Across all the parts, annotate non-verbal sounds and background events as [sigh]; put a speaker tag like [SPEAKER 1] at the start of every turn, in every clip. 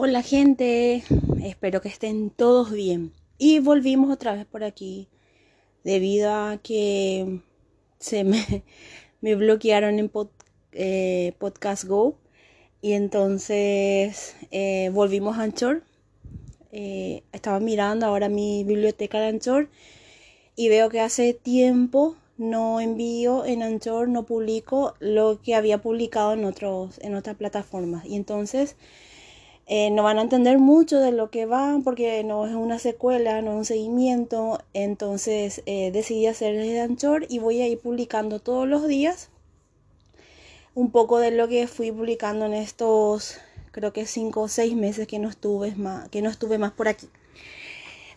[SPEAKER 1] Hola gente, espero que estén todos bien. Y volvimos otra vez por aquí debido a que se me, [laughs] bloquearon en eh, Podcast Go y entonces eh, volvimos a Anchor. Eh, estaba mirando ahora mi biblioteca de Anchor y veo que hace tiempo no envío en Anchor, no publico lo que había publicado en, otros, en otras plataformas. Y entonces eh, no van a entender mucho de lo que van porque no es una secuela, no es un seguimiento. Entonces eh, decidí hacer desde Anchor y voy a ir publicando todos los días un poco de lo que fui publicando en estos, creo que cinco o seis meses que no estuve más, que no estuve más por aquí.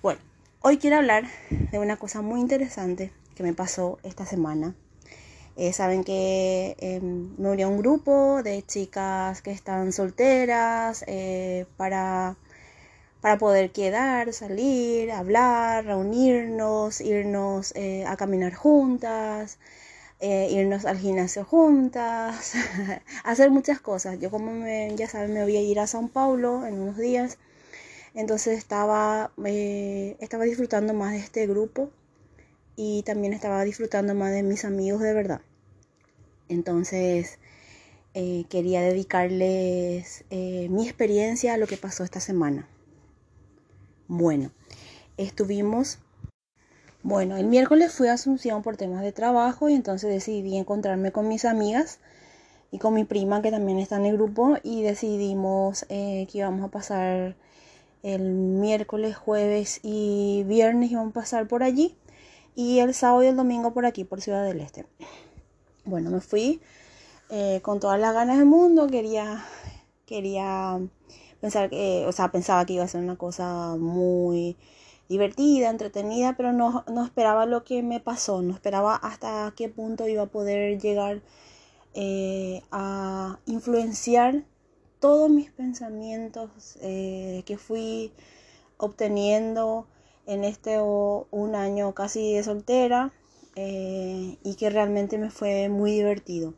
[SPEAKER 1] Bueno, hoy quiero hablar de una cosa muy interesante que me pasó esta semana. Eh, saben que em, me uní un grupo de chicas que están solteras eh, para, para poder quedar, salir, hablar, reunirnos, irnos eh, a caminar juntas, irnos al gimnasio juntas, [laughs] hacer muchas cosas. Yo como ya saben me voy a ir a São Paulo en unos días, entonces estaba, estaba disfrutando más de este grupo y también estaba disfrutando más de mis amigos de verdad. Entonces eh, quería dedicarles eh, mi experiencia a lo que pasó esta semana. Bueno, estuvimos... Bueno, el miércoles fui a Asunción por temas de trabajo y entonces decidí encontrarme con mis amigas y con mi prima que también está en el grupo y decidimos eh, que íbamos a pasar el miércoles, jueves y viernes íbamos a pasar por allí y el sábado y el domingo por aquí, por Ciudad del Este. Bueno, me fui eh, con todas las ganas del mundo, quería, quería pensar que, o sea, pensaba que iba a ser una cosa muy divertida, entretenida, pero no, no esperaba lo que me pasó, no esperaba hasta qué punto iba a poder llegar eh, a influenciar todos mis pensamientos eh, que fui obteniendo en este un año casi de soltera eh, y que realmente me fue muy divertido.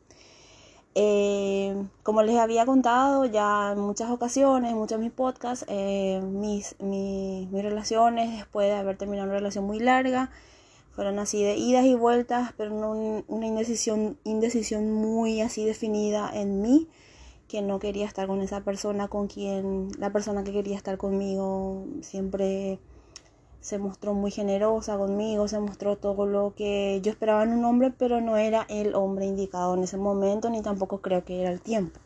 [SPEAKER 1] Eh, como les había contado ya en muchas ocasiones, en muchos de mis podcasts, eh, mis, mis, relaciones después de haber terminado una relación muy larga fueron así de idas y vueltas, pero no una indecisión, indecisión muy así definida en mí, que no quería estar con esa persona con quien la persona que quería estar conmigo siempre se mostró muy generosa conmigo, se mostró todo lo que yo esperaba en un hombre, pero no era el hombre indicado en ese momento, ni tampoco creo que era el tiempo.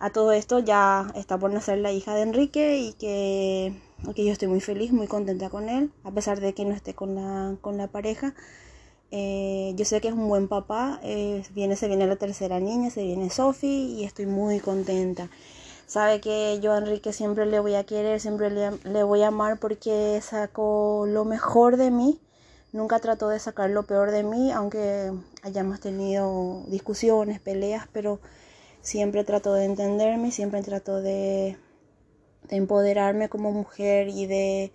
[SPEAKER 1] A todo esto ya está por nacer la hija de Enrique y que, que yo estoy muy feliz, muy contenta con él, a pesar de que no esté con la, con la pareja. Eh, yo sé que es un buen papá, eh, viene, se viene la tercera niña, se viene Sophie y estoy muy contenta. Sabe que yo a Enrique siempre le voy a querer, siempre le, voy a amar porque sacó lo mejor de mí. Nunca trató de sacar lo peor de mí, aunque hayamos tenido discusiones, peleas, pero siempre trató de entenderme, siempre trató de, empoderarme como mujer y de,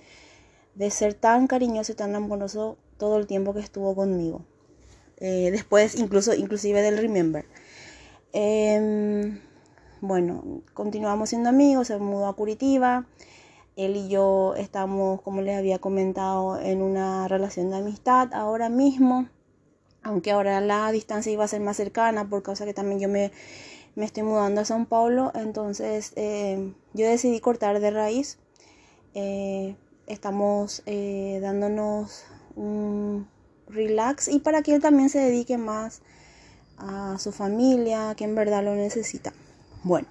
[SPEAKER 1] ser tan cariñoso y tan amoroso todo el tiempo que estuvo conmigo. Eh, después, incluso, inclusive del Remember. Em, bueno, continuamos siendo amigos, se mudó a Curitiba. Él y yo estamos, como les había comentado, en una relación de amistad ahora mismo. Aunque ahora la distancia iba a ser más cercana por causa que también yo me, estoy mudando a São Paulo. Entonces eh, yo decidí cortar de raíz. Eh, estamos eh, dándonos un relax y para que él también se dedique más a su familia, que en verdad lo necesita. Bueno,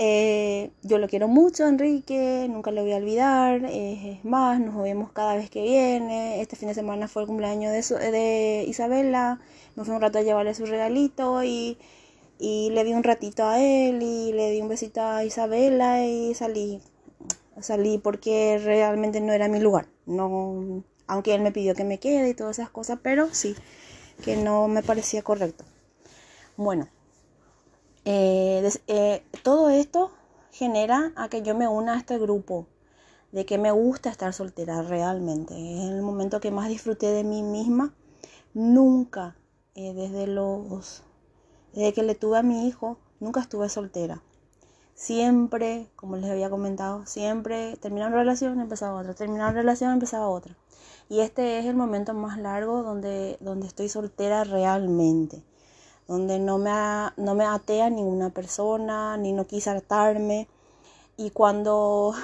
[SPEAKER 1] eh, yo lo quiero mucho, Enrique, nunca lo voy a olvidar. Es más, nos vemos cada vez que viene. Este fin de semana fue el cumpleaños de, Isabela. Me fui un rato a llevarle su regalito y, y le di un ratito a él y le di un besito a Isabela y salí. Salí porque realmente no era mi lugar. No, aunque él me pidió que me quede y todas esas cosas, pero sí, que no me parecía correcto. Bueno, eh, eh, todo esto genera a que yo me una a este grupo, de que me gusta estar soltera realmente. Es el momento que más disfruté de mí misma. Nunca, eh, desde los, desde que le tuve a mi hijo, nunca estuve soltera. Siempre, como les había comentado, siempre terminaba una relación, empezaba otra, terminaba una relación, empezaba otra. Y este es el momento más largo donde, donde estoy soltera realmente, donde no me, no me atea ninguna persona, ni no quise hartarme. Y cuando,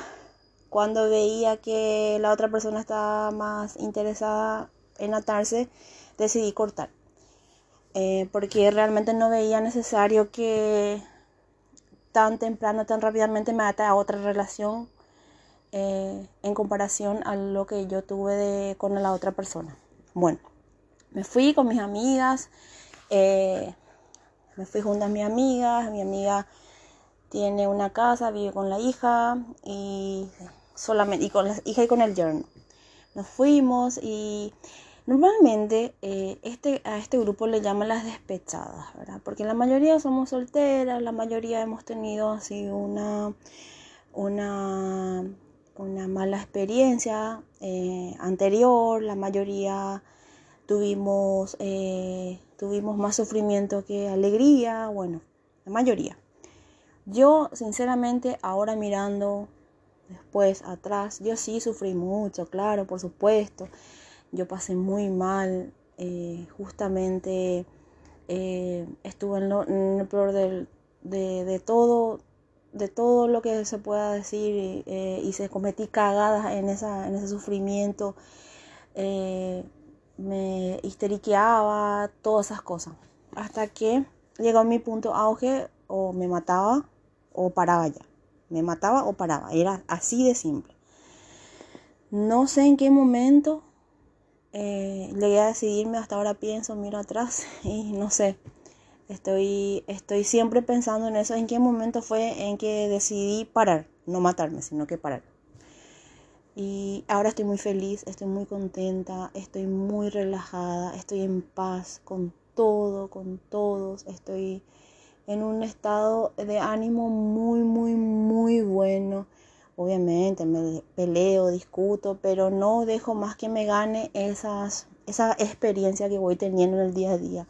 [SPEAKER 1] cuando veía que la otra persona estaba más interesada en atarse, decidí cortar. Eh, porque realmente no veía necesario que tan temprano, tan rápidamente me ate a otra relación eh, en comparación a lo que yo tuve de, con la otra persona. Bueno, me fui con mis amigas, eh, me fui junto a mis amigas, mi amiga tiene una casa, vive con la hija y solamente y con la hija y con el yerno. Nos fuimos y normalmente eh, este, a este grupo le llaman las despechadas, ¿verdad? Porque la mayoría somos solteras, la mayoría hemos tenido así una, una una mala experiencia eh, anterior, la mayoría tuvimos, eh, tuvimos más sufrimiento que alegría, bueno, la mayoría. Yo, sinceramente, ahora mirando después atrás, yo sí sufrí mucho, claro, por supuesto. Yo pasé muy mal, eh, justamente estuve en, lo, peor de, de todo de todo lo que se pueda decir eh, y se cometí cagadas en, esa, en ese sufrimiento, eh, me histeriqueaba, todas esas cosas. Hasta que llegó mi punto auge, o me mataba o paraba ya. Me mataba o paraba, era así de simple. No sé en qué momento eh, llegué a decidirme, hasta ahora pienso, miro atrás [laughs] y no sé. Estoy, estoy siempre pensando en eso, en qué momento fue en que decidí parar, no matarme, sino que parar. Y ahora estoy muy feliz, estoy muy contenta, estoy muy relajada, estoy en paz con todo, con todos, estoy en un estado de ánimo muy, muy, muy bueno. Obviamente me peleo, discuto, pero no dejo más que me gane esas, esa experiencia que voy teniendo en el día a día.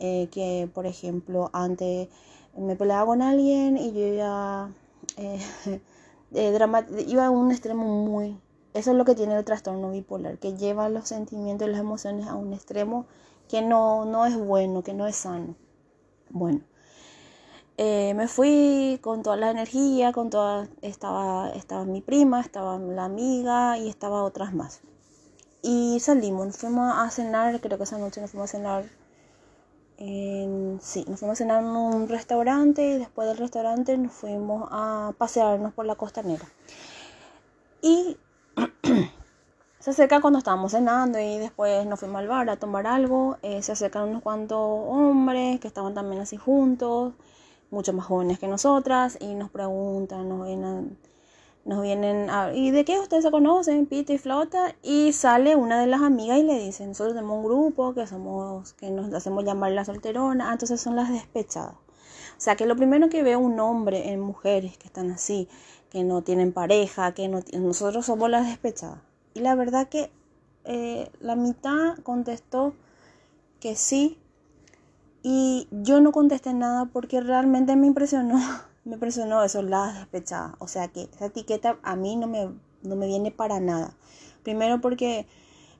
[SPEAKER 1] Eh, que por ejemplo antes me peleaba con alguien y yo iba, eh, [laughs] iba a un extremo muy... Eso es lo que tiene el trastorno bipolar, que lleva los sentimientos y las emociones a un extremo que no, no es bueno, que no es sano. Bueno, eh, me fui con toda la energía, con toda, estaba, estaba mi prima, estaba la amiga y estaba otras más. Y salimos, fuimos a cenar, creo que esa noche nos fuimos a cenar sí, nos fuimos a cenar en un restaurante y después del restaurante nos fuimos a pasearnos por la costanera. Y [clears throat] se acerca cuando estábamos cenando y después nos fuimos al bar a tomar algo. Eh, se acercan unos cuantos hombres que estaban también así juntos, mucho más jóvenes que nosotras, y nos preguntan, nos vienen nos vienen a, ¿y de qué ustedes se conocen? Pita y Flota. Y sale una de las amigas y le dice, nosotros tenemos un grupo que somos, que nos hacemos llamar la solterona, ah, entonces son las despechadas. O sea que lo primero que veo un hombre en mujeres que están así, que no tienen pareja, que no, nosotros somos las despechadas. Y la verdad que eh, la mitad contestó que sí. Y yo no contesté nada porque realmente me impresionó [laughs] me impresionó eso, las despechadas. O sea que esa etiqueta a mí no me, no me viene para nada. Primero porque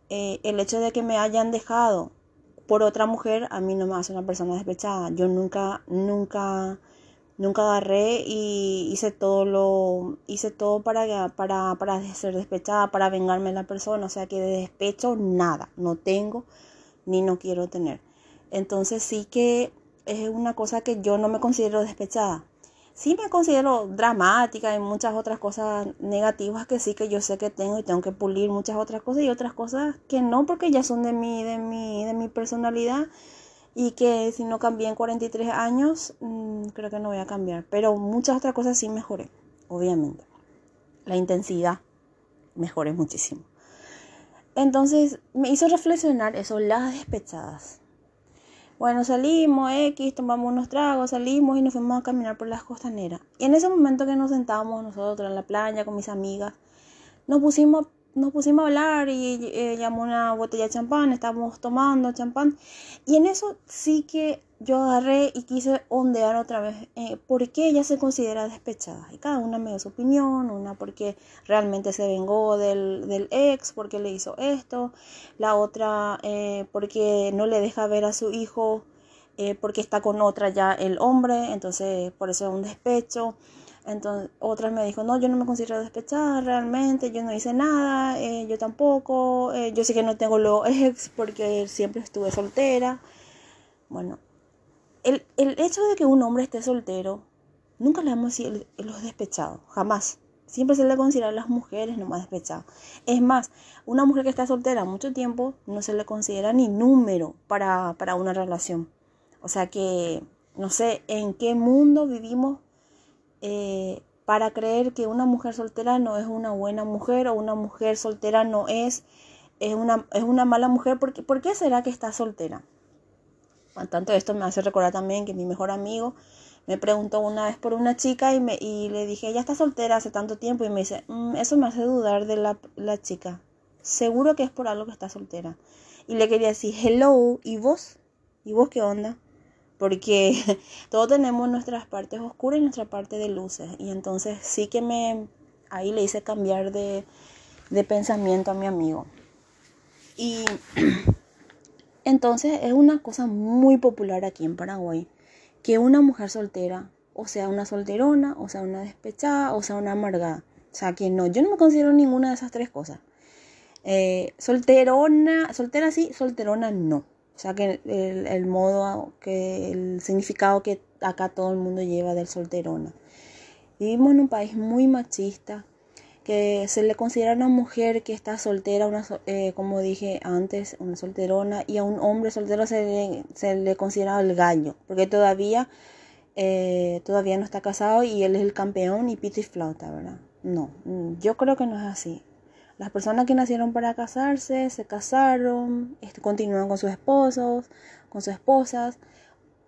[SPEAKER 1] eh, el hecho de que me hayan dejado por otra mujer a mí no me hace una persona despechada. Yo nunca, nunca, nunca agarré y hice todo lo, hice todo para, para, para ser despechada, para vengarme de la persona. O sea que de despecho nada, no tengo ni no quiero tener. Entonces sí que es una cosa que yo no me considero despechada sí me considero dramática y muchas otras cosas negativas que sí que yo sé que tengo y tengo que pulir muchas otras cosas y otras cosas que no porque ya son de mi, de mi, de mi personalidad y que si no cambié en 43 años mm, creo que no voy a cambiar. Pero muchas otras cosas sí mejoré, obviamente. La intensidad mejoré muchísimo. Entonces me hizo reflexionar eso, las despechadas. Bueno, salimos, X, tomamos unos tragos, salimos y nos fuimos a caminar por las costaneras. Y en ese momento que nos sentábamos nosotros en la playa con mis amigas, nos pusimos, nos pusimos a hablar y eh, llamó una botella de champán, estábamos tomando champán. Y en eso sí que yo agarré y quise ondear otra vez eh, por qué ella se considera despechada. Y cada una me dio su opinión, una porque realmente se vengó del, del ex, porque le hizo esto, la otra eh, porque no le deja ver a su hijo eh, porque está con otra ya el hombre, entonces por eso es un despecho. Entonces, otra me dijo, no, yo no me considero despechada realmente, yo no hice nada, eh, yo tampoco, yo sé que no tengo los ex porque siempre estuve soltera. Bueno, el, el, hecho de que un hombre esté soltero, nunca le vamos a los despechados, jamás. Siempre se le considera a las mujeres nomás despechadas. Es más, una mujer que está soltera mucho tiempo no se le considera ni número para, para una relación. O sea que no sé en qué mundo vivimos eh, para creer que una mujer soltera no es una buena mujer o una mujer soltera no es, es, una, es una mala mujer. ¿Por ¿Por qué será que está soltera? Tanto esto me hace recordar también que mi mejor amigo me preguntó una vez por una chica y, me, y le dije, ella está soltera hace tanto tiempo y me dice, mm, eso me hace dudar de la, la chica. Seguro que es por algo que está soltera. Y le quería decir, hello, ¿y vos? ¿Y vos qué onda? porque [laughs] todos tenemos nuestras partes oscuras y nuestra parte de luces. Y entonces sí que me, ahí le hice cambiar de, de pensamiento a mi amigo. Y [clears throat] entonces es una cosa muy popular aquí en Paraguay, que una mujer soltera, o sea, una solterona, o sea, una despechada, o sea, una amargada. O sea, que no, yo no me considero ninguna de esas tres cosas. Eh, solterona, soltera sí, solterona no. O sea que el, modo, que el significado que acá todo el mundo lleva del solterona. Vivimos en un país muy machista, que se le considera a una mujer que está soltera, una, eh, como dije antes, una solterona, y a un hombre soltero se le, se le considera el gallo, porque todavía, eh, todavía no está casado y él es el campeón y pito y flauta, ¿verdad? No, yo creo que no es así. Las personas que nacieron para casarse, se casaron, este, continúan con sus esposos, con sus esposas,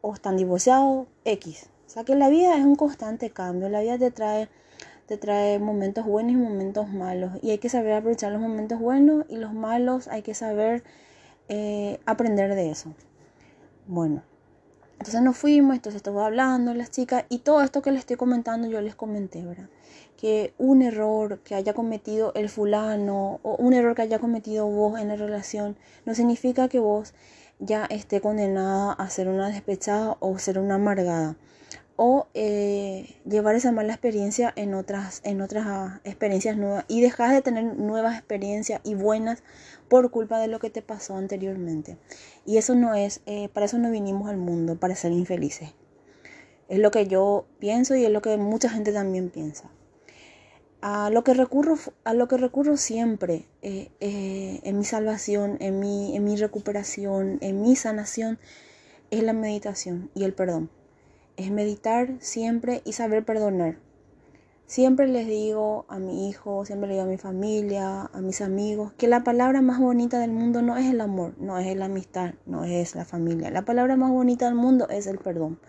[SPEAKER 1] o están divorciados, X. O sea que la vida es un constante cambio, la vida te trae, te trae momentos buenos y momentos malos. Y hay que saber aprovechar los momentos buenos y los malos hay que saber eh, aprender de eso. Bueno, entonces nos fuimos, entonces estuvo hablando las chicas y todo esto que les estoy comentando yo les comenté, ¿verdad? que un error que haya cometido el fulano o un error que haya cometido vos en la relación no significa que vos ya esté condenada a ser una despechada o ser una amargada o eh, llevar esa mala experiencia en otras, en otras ah, experiencias nuevas y dejar de tener nuevas experiencias y buenas por culpa de lo que te pasó anteriormente. Y eso no es, eh, para eso no vinimos al mundo, para ser infelices. Es lo que yo pienso y es lo que mucha gente también piensa a lo que recurro, a lo que recurro siempre eh, en mi salvación, en mi, en mi recuperación, en mi sanación, es la meditación y el perdón. Es meditar siempre y saber perdonar. Siempre les digo a mi hijo, siempre le digo a mi familia, a mis amigos, que la palabra más bonita del mundo no es el amor, no es la amistad, no es la familia. La palabra más bonita del mundo es el perdón.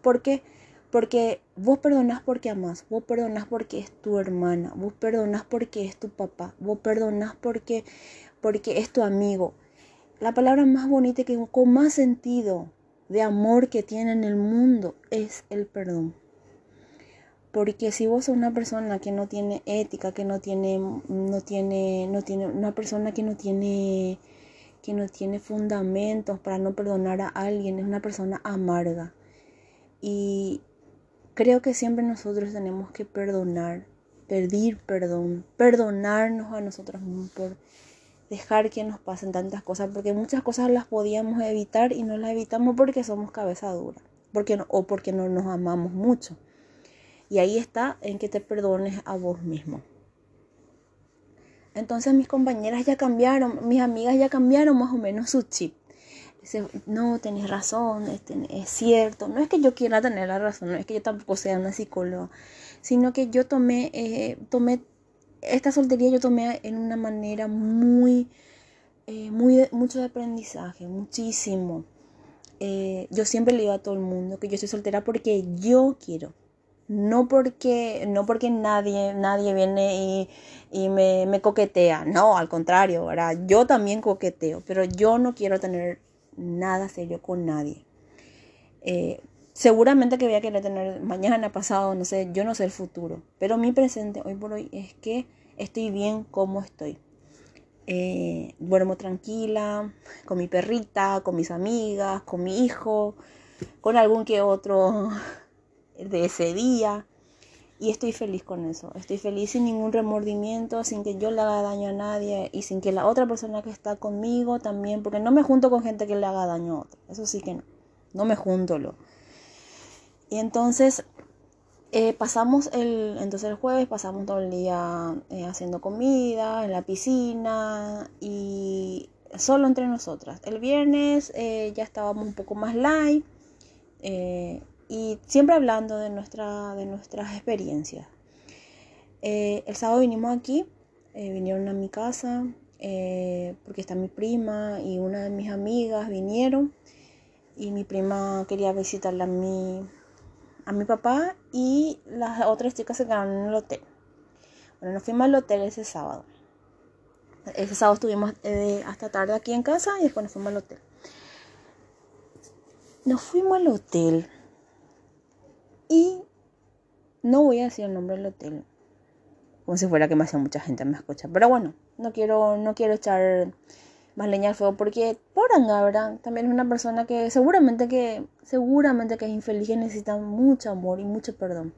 [SPEAKER 1] ¿Por qué? Porque vos perdonás porque amás, vos perdonás porque es tu hermana, vos perdonás porque es tu papá, vos perdonás porque, porque es tu amigo. La palabra más bonita que con más sentido de amor que tiene en el mundo es el perdón. Porque si vos sos una persona que no tiene ética, que no tiene, no tiene, no tiene, una persona que no tiene, que no tiene fundamentos para no perdonar a alguien, es una persona amarga. Y, Creo que siempre nosotros tenemos que perdonar, pedir perdón, perdonarnos a nosotros mismos por dejar que nos pasen tantas cosas, porque muchas cosas las podíamos evitar y no las evitamos porque somos cabeza dura, porque o porque no nos amamos mucho. Y ahí está en que te perdones a vos mismo. Entonces mis compañeras ya cambiaron, mis amigas ya cambiaron más o menos su chip no, tenés razón, es, cierto. No es que yo quiera tener la razón, no es que yo tampoco sea una psicóloga, sino que yo tomé, eh, tomé esta soltería yo tomé en una manera muy, eh, muy mucho de aprendizaje, muchísimo. Eh, yo siempre le digo a todo el mundo que yo soy soltera porque yo quiero, no porque, no porque nadie, nadie viene y, me, me, coquetea, no, al contrario, ¿verdad? yo también coqueteo, pero yo no quiero tener nada serio con nadie. Eh, seguramente que voy a querer tener mañana, pasado, no sé, yo no sé el futuro. Pero mi presente hoy por hoy es que estoy bien como estoy. Eh, duermo tranquila, con mi perrita, con mis amigas, con mi hijo, con algún que otro [laughs] de ese día. Y estoy feliz con eso. Estoy feliz sin ningún remordimiento, sin que yo le haga daño a nadie y sin que la otra persona que está conmigo también, porque no me junto con gente que le haga daño a otra. Eso sí que no. No me junto. Y entonces eh, pasamos el, entonces el jueves pasamos todo el día eh, haciendo comida en la piscina y solo entre nosotras. El viernes eh, ya estábamos un poco más light y siempre hablando de, nuestra, de nuestras experiencias. El sábado vinimos aquí, vinieron a mi casa, porque está mi prima y una de mis amigas vinieron y mi prima quería visitarla a mi, a mi papá y las otras chicas se quedaron en el hotel. Bueno, nos fuimos al hotel ese sábado. Ese sábado estuvimos hasta tarde aquí en casa y después nos fuimos al hotel. Nos fuimos al hotel y no voy a decir el nombre del hotel. Como si fuera que me hace mucha gente me escucha. Pero bueno, no quiero, no quiero echar más leña al fuego porque por Angabra también es una persona que seguramente que seguramente que es infeliz y necesita mucho amor y mucho perdón.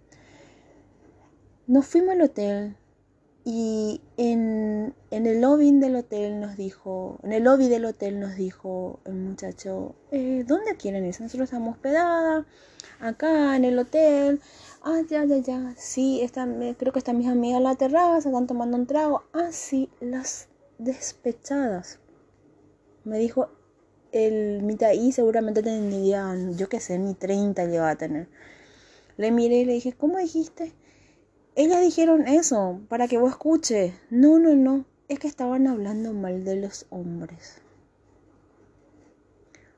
[SPEAKER 1] Nos fuimos al hotel y en, en, el lobby del hotel nos dijo, en el lobby del hotel nos dijo el muchacho, eh, ¿dónde quieren ir? Nosotros estamos hospedadas acá en el hotel. Ah, ya, ya, ya. Sí, están, creo que están mis amigas en la terraza, están tomando un trago. Ah, sí, las despechadas. Me dijo el Mitaí seguramente tendría, yo qué sé, ni 30 lleva a tener. Le miré y le dije, ¿cómo dijiste? Ellas dijeron eso, para que vos escuches. No, no, no. Es que estaban hablando mal de los hombres.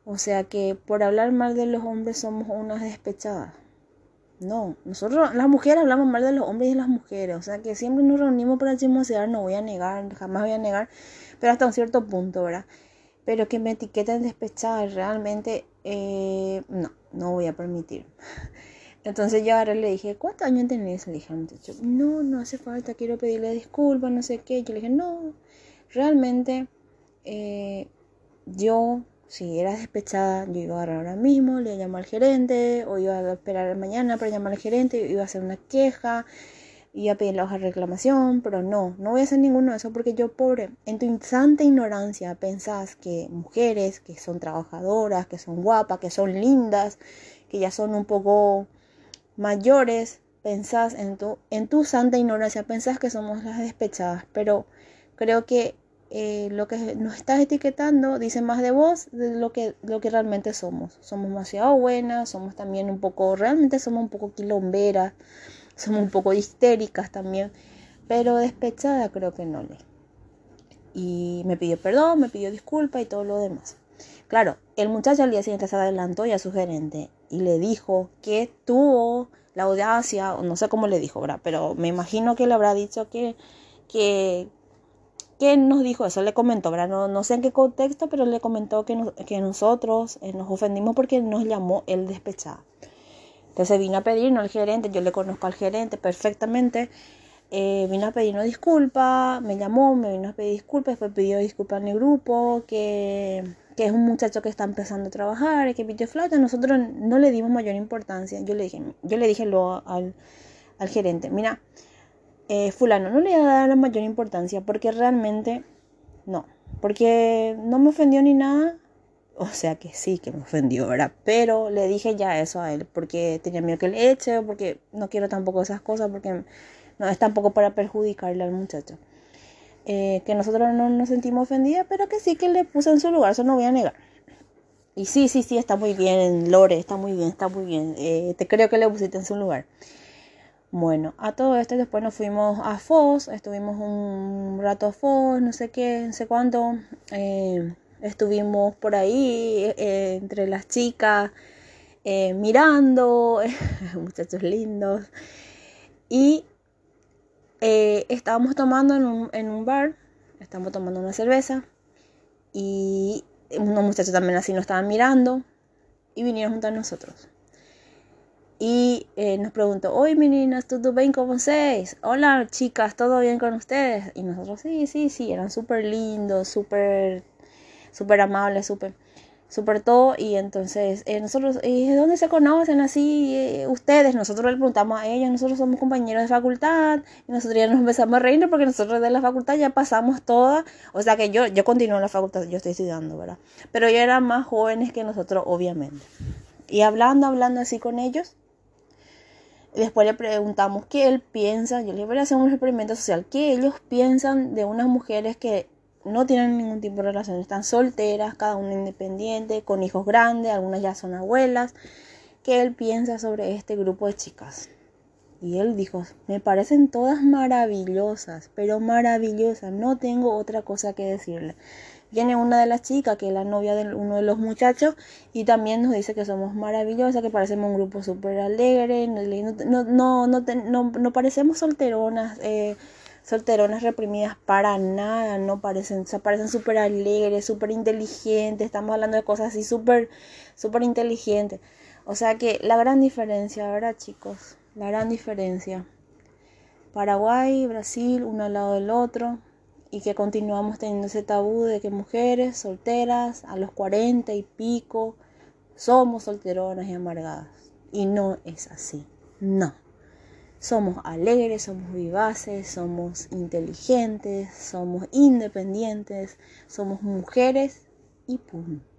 [SPEAKER 1] O sea que por hablar mal de los hombres somos unas despechadas. No, nosotros las mujeres hablamos mal de los hombres y de las mujeres. O sea que siempre nos reunimos para chismosear, no voy a negar, jamás voy a negar, pero hasta un cierto punto, ¿verdad? Pero que me etiqueten despechada realmente, eh, no, no voy a permitir. [laughs] Entonces yo ahora le dije, ¿cuántos años tenés? Le dije al muchacho, no, no hace falta, quiero pedirle disculpas, no sé qué. Yo le dije, no, realmente eh, yo si era despechada, yo iba a agarrar ahora mismo, le iba al gerente, o iba a esperar mañana para llamar al gerente, iba a hacer una queja, iba a pedir la hoja de reclamación, pero no, no voy a hacer ninguno de eso porque yo, pobre, en tu santa ignorancia pensás que mujeres que son trabajadoras, que son guapas, que son lindas, que ya son un poco mayores, pensás en tu, en tu santa ignorancia, pensás que somos las despechadas, pero creo que eh, lo que nos estás etiquetando dice más de vos de lo que, lo que realmente somos. Somos demasiado buenas, somos también un poco, realmente somos un poco quilomberas, somos un poco histéricas también, pero despechada creo que no le. Y me pidió perdón, me pidió disculpa y todo lo demás. Claro, el muchacho al día siguiente se adelantó y a su gerente y le dijo que tuvo la audacia, o no sé cómo le dijo, ¿verdad? Pero me imagino que le habrá dicho que, que, ¿Qué nos dijo eso? Le comentó, ¿verdad? No, no sé en qué contexto, pero le comentó que, que nosotros eh, nos ofendimos porque nos llamó el despechado. Entonces vino a pedirnos al gerente, yo le conozco al gerente perfectamente, eh, vino a pedirnos disculpas, me llamó, me vino a pedir disculpas, después pidió disculpas en el grupo, que, que, es un muchacho que está empezando a trabajar, que pitió flauta, nosotros no le dimos mayor importancia, yo le dije, yo le dije lo al, al gerente, mira, eh, fulano, no le voy a dar la mayor importancia porque realmente no, porque no me ofendió ni nada, o sea que sí que me ofendió, ¿verdad? Pero le dije ya eso a él porque tenía miedo que le eche, porque no quiero tampoco esas cosas, porque no es tampoco para perjudicarle al muchacho. Eh, que nosotros no nos sentimos ofendidas, pero que sí que le puse en su lugar, eso no voy a negar. Y sí, sí, sí, está muy bien, Lore, está muy bien, está muy bien. Eh, te creo que le pusiste en su lugar. Bueno, a todo esto después nos fuimos a Foz, estuvimos un rato a Foz, no sé qué, no sé cuánto. Eh, estuvimos por ahí eh, entre las chicas eh, mirando, [laughs] muchachos lindos. Y estábamos tomando en un, en un bar, estábamos tomando una cerveza y unos muchachos también así nos estaban mirando. y vinieron junto a nosotros. Y eh, nos preguntó, hoy meninas, ¿todo bien con ustedes? Hola chicas, ¿todo bien con ustedes? Y nosotros, sí, sí, sí, eran súper lindos, súper, súper amables, súper súper todo. Y entonces eh, nosotros ¿y de dónde se conocen así eh, ustedes nosotros le preguntamos a ellos nosotros somos compañeros de facultad y nosotros ya nos empezamos a reír porque nosotros de la facultad ya pasamos todas o sea que yo yo continúo en la facultad yo estoy estudiando verdad pero ellos eran más jóvenes que nosotros obviamente. Y hablando hablando así con ellos Después le preguntamos qué él piensa, yo le voy a hacer un experimento social, qué ellos piensan de unas mujeres que no tienen ningún tipo de relación, están solteras, cada una independiente, con hijos grandes, algunas ya son abuelas. ¿Qué él piensa sobre este grupo de chicas? Y él dijo, me parecen todas maravillosas, pero maravillosas, no tengo otra cosa que decirle. Viene una de las chicas, que es la novia de uno de los muchachos, y también nos dice que somos maravillosas, que parecemos un grupo súper alegre, no, no, no, no, no parecemos solteronas. Eh, solteronas reprimidas para nada, no parecen, se parecen súper alegres, súper inteligentes, estamos hablando de cosas así súper, súper inteligentes. O sea que la gran diferencia, ¿verdad chicos? La gran diferencia. Paraguay, Brasil, uno al lado del otro, y que continuamos teniendo ese tabú de que mujeres solteras a los 40 y pico somos solteronas y amargadas. Y no es así, no. Somos alegres, somos vivaces, somos inteligentes, somos independientes, somos mujeres y punto.